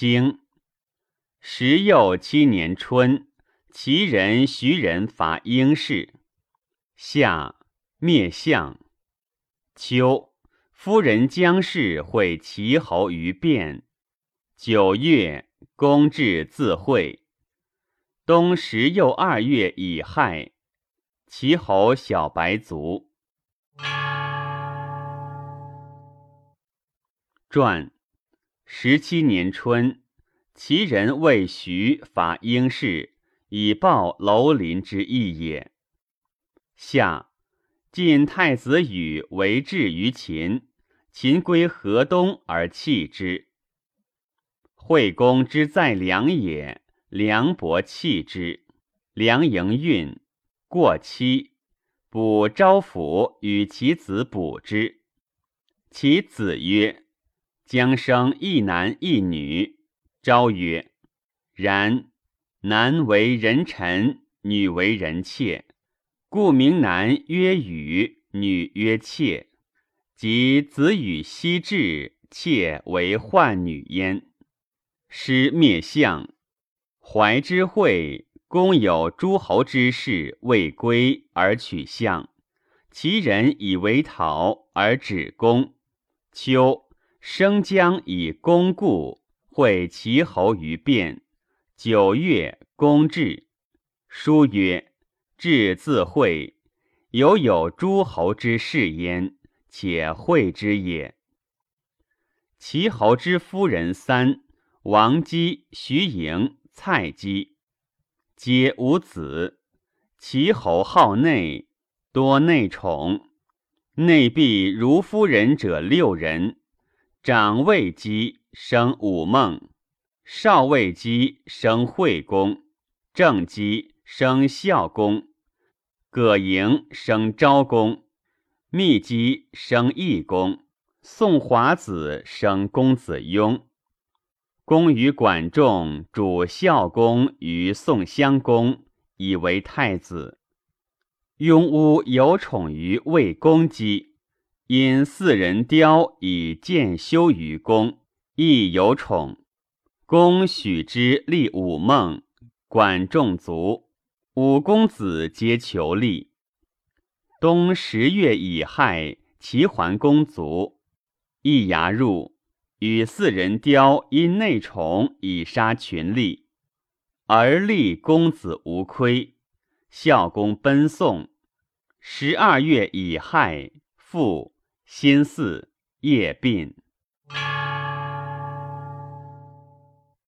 经时又七年春，齐人、徐人伐应氏。夏灭相。秋，夫人姜氏会齐侯于汴。九月，公至自会。冬十又二月乙亥，齐侯小白卒。传十七年春，齐人为徐伐英氏，以报楼林之义也。夏，晋太子羽为质于秦，秦归河东而弃之。惠公之在梁也，梁伯弃之。梁营运，过期，卜昭府与其子卜之。其子曰。将生一男一女。昭曰：“然，男为人臣，女为人妾，故名男曰羽，女曰妾。即子羽西至，妾为宦女焉。师灭相，怀之惠，公有诸侯之事未归而取相，其人以为讨而止公。秋。”生姜以公故，会齐侯于变。九月，公至。书曰：“至自会，犹有诸侯之事焉，且会之也。”齐侯之夫人三：王姬、徐盈、蔡姬，皆无子。齐侯好内，多内宠，内必如夫人者六人。长卫姬生武孟，少卫姬生惠公，正姬生孝公，葛莹生昭公，密姬生懿公，宋华子生公子雍。公与管仲主孝公于宋襄公，以为太子。雍乌有宠于魏公姬。因四人雕以见修于公，亦有宠。公许之立五孟，管仲卒，五公子皆求立。冬十月乙亥，齐桓公卒，易牙入，与四人雕因内宠以杀群吏，而立公子无亏。孝公奔宋。十二月乙亥，复。心巳，夜病。